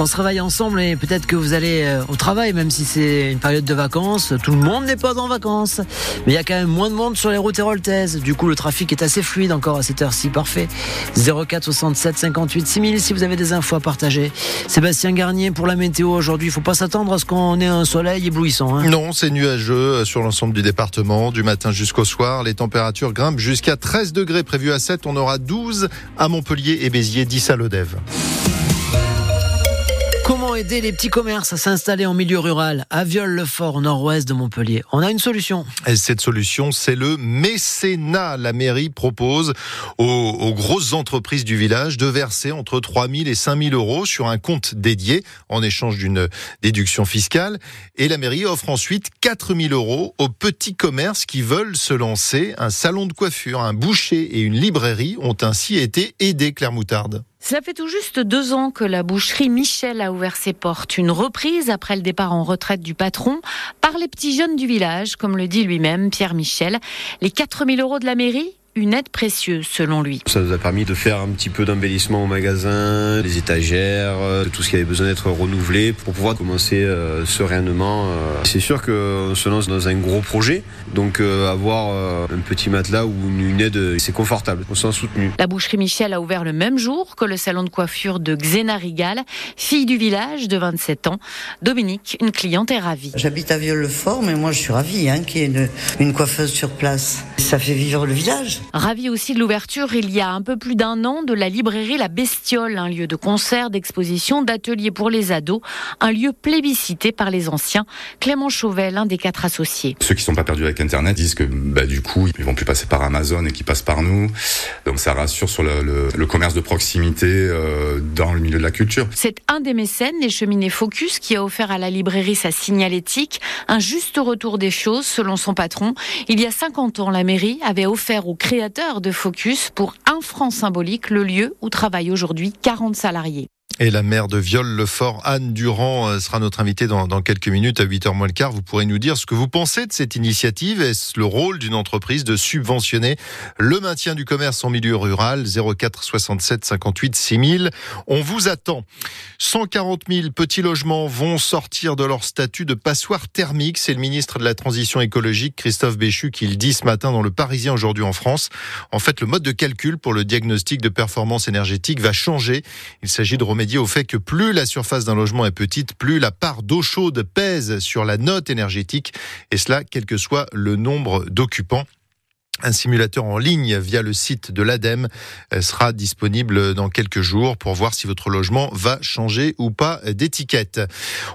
On se réveille ensemble et peut-être que vous allez euh, au travail, même si c'est une période de vacances. Tout le monde n'est pas en vacances. Mais il y a quand même moins de monde sur les routes héroltaises. Du coup, le trafic est assez fluide encore à cette heure-ci. Parfait. 04 67 58 6000 si vous avez des infos à partager. Sébastien Garnier pour la météo aujourd'hui. Il faut pas s'attendre à ce qu'on ait un soleil éblouissant. Hein. Non, c'est nuageux sur l'ensemble du département. Du matin jusqu'au soir, les températures grimpent jusqu'à 13 degrés prévus à 7. On aura 12 à Montpellier et Béziers, 10 à Lodève. Aider les petits commerces à s'installer en milieu rural à Viol-le-Fort, au nord-ouest de Montpellier On a une solution. Et cette solution, c'est le mécénat. La mairie propose aux, aux, grosses entreprises du village de verser entre 3 000 et 5 000 euros sur un compte dédié en échange d'une déduction fiscale. Et la mairie offre ensuite 4 000 euros aux petits commerces qui veulent se lancer. Un salon de coiffure, un boucher et une librairie ont ainsi été aidés, Claire Moutarde. Cela fait tout juste deux ans que la boucherie Michel a ouvert ses portes. Une reprise après le départ en retraite du patron par les petits jeunes du village, comme le dit lui-même Pierre Michel. Les 4000 euros de la mairie une aide précieuse selon lui. Ça nous a permis de faire un petit peu d'embellissement au magasin, les étagères, euh, tout ce qui avait besoin d'être renouvelé pour pouvoir commencer euh, sereinement. Euh. C'est sûr qu'on se lance dans un gros projet, donc avoir un petit matelas ou une aide, c'est confortable, on sent soutenu. La boucherie Michel a ouvert le même jour que le salon de coiffure de Xena Rigal, fille du village de 27 ans. Dominique, une cliente est ravie. J'habite à Vieux-le-Fort, mais moi je suis ravie hein, qu'il y ait une, une coiffeuse sur place. Ça fait vivre le village. Ravi aussi de l'ouverture il y a un peu plus d'un an de la librairie La Bestiole, un lieu de concert, d'exposition, d'ateliers pour les ados, un lieu plébiscité par les anciens. Clément Chauvel, l'un des quatre associés. Ceux qui sont pas perdus avec Internet disent que bah, du coup ils vont plus passer par Amazon et qu'ils passent par nous. Donc ça rassure sur le, le, le commerce de proximité euh, dans le milieu de la culture. C'est un des mécènes, les cheminées Focus, qui a offert à la librairie sa signalétique, un juste retour des choses selon son patron. Il y a 50 ans, la mairie avait offert aux créateurs créateur de Focus pour un franc symbolique, le lieu où travaillent aujourd'hui 40 salariés. Et la maire de Viol-le-Fort, Anne Durand, euh, sera notre invitée dans, dans, quelques minutes à 8h moins le quart. Vous pourrez nous dire ce que vous pensez de cette initiative. Est-ce le rôle d'une entreprise de subventionner le maintien du commerce en milieu rural? 04 67 58 6000. On vous attend. 140 000 petits logements vont sortir de leur statut de passoire thermique. C'est le ministre de la Transition écologique, Christophe Béchu, qui le dit ce matin dans le Parisien aujourd'hui en France. En fait, le mode de calcul pour le diagnostic de performance énergétique va changer. Il s'agit de remédier au fait que plus la surface d'un logement est petite, plus la part d'eau chaude pèse sur la note énergétique, et cela quel que soit le nombre d'occupants. Un simulateur en ligne via le site de l'ADEME euh, sera disponible dans quelques jours pour voir si votre logement va changer ou pas d'étiquette.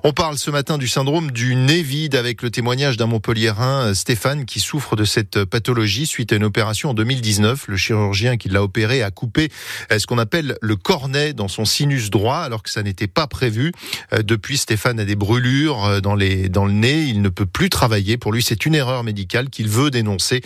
On parle ce matin du syndrome du nez vide avec le témoignage d'un Montpelliérain, euh, Stéphane, qui souffre de cette pathologie suite à une opération en 2019. Le chirurgien qui l'a opéré a coupé euh, ce qu'on appelle le cornet dans son sinus droit alors que ça n'était pas prévu. Depuis, Stéphane a des brûlures dans, les, dans le nez. Il ne peut plus travailler. Pour lui, c'est une erreur médicale qu'il veut dénoncer.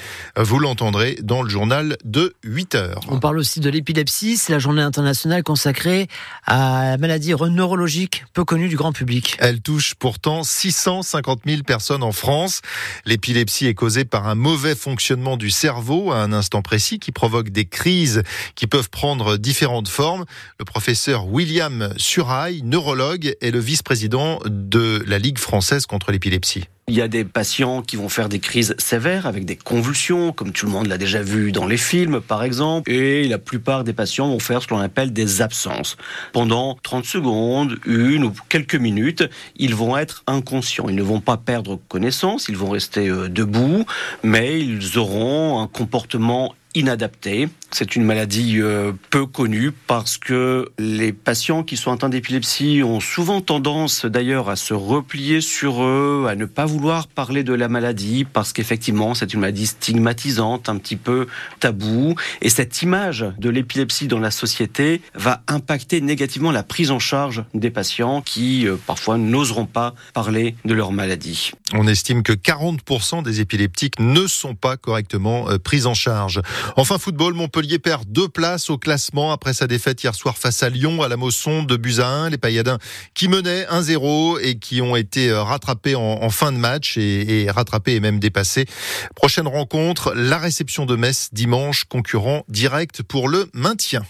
Entendrez dans le journal de 8 heures. On parle aussi de l'épilepsie, c'est la journée internationale consacrée à la maladie neurologique peu connue du grand public. Elle touche pourtant 650 000 personnes en France. L'épilepsie est causée par un mauvais fonctionnement du cerveau à un instant précis qui provoque des crises qui peuvent prendre différentes formes. Le professeur William Surail, neurologue, est le vice-président de la Ligue française contre l'épilepsie. Il y a des patients qui vont faire des crises sévères avec des convulsions, comme tout le monde l'a déjà vu dans les films par exemple, et la plupart des patients vont faire ce qu'on appelle des absences. Pendant 30 secondes, une ou quelques minutes, ils vont être inconscients. Ils ne vont pas perdre connaissance, ils vont rester euh, debout, mais ils auront un comportement inadapté. C'est une maladie euh, peu connue parce que les patients qui sont atteints d'épilepsie ont souvent tendance d'ailleurs à se replier sur eux, à ne pas vouloir parler de la maladie parce qu'effectivement c'est une maladie stigmatisante, un petit peu tabou. Et cette image de l'épilepsie dans la société va impacter négativement la prise en charge des patients qui euh, parfois n'oseront pas parler de leur maladie. On estime que 40% des épileptiques ne sont pas correctement euh, pris en charge. Enfin, football, Montpellier perd deux places au classement après sa défaite hier soir face à Lyon à la Mosson de buts à 1. Les Payadins qui menaient 1-0 et qui ont été euh, rattrapés en, fin de match et, et rattrapés et même dépassés. Prochaine rencontre, la réception de Metz dimanche, concurrent direct pour le maintien.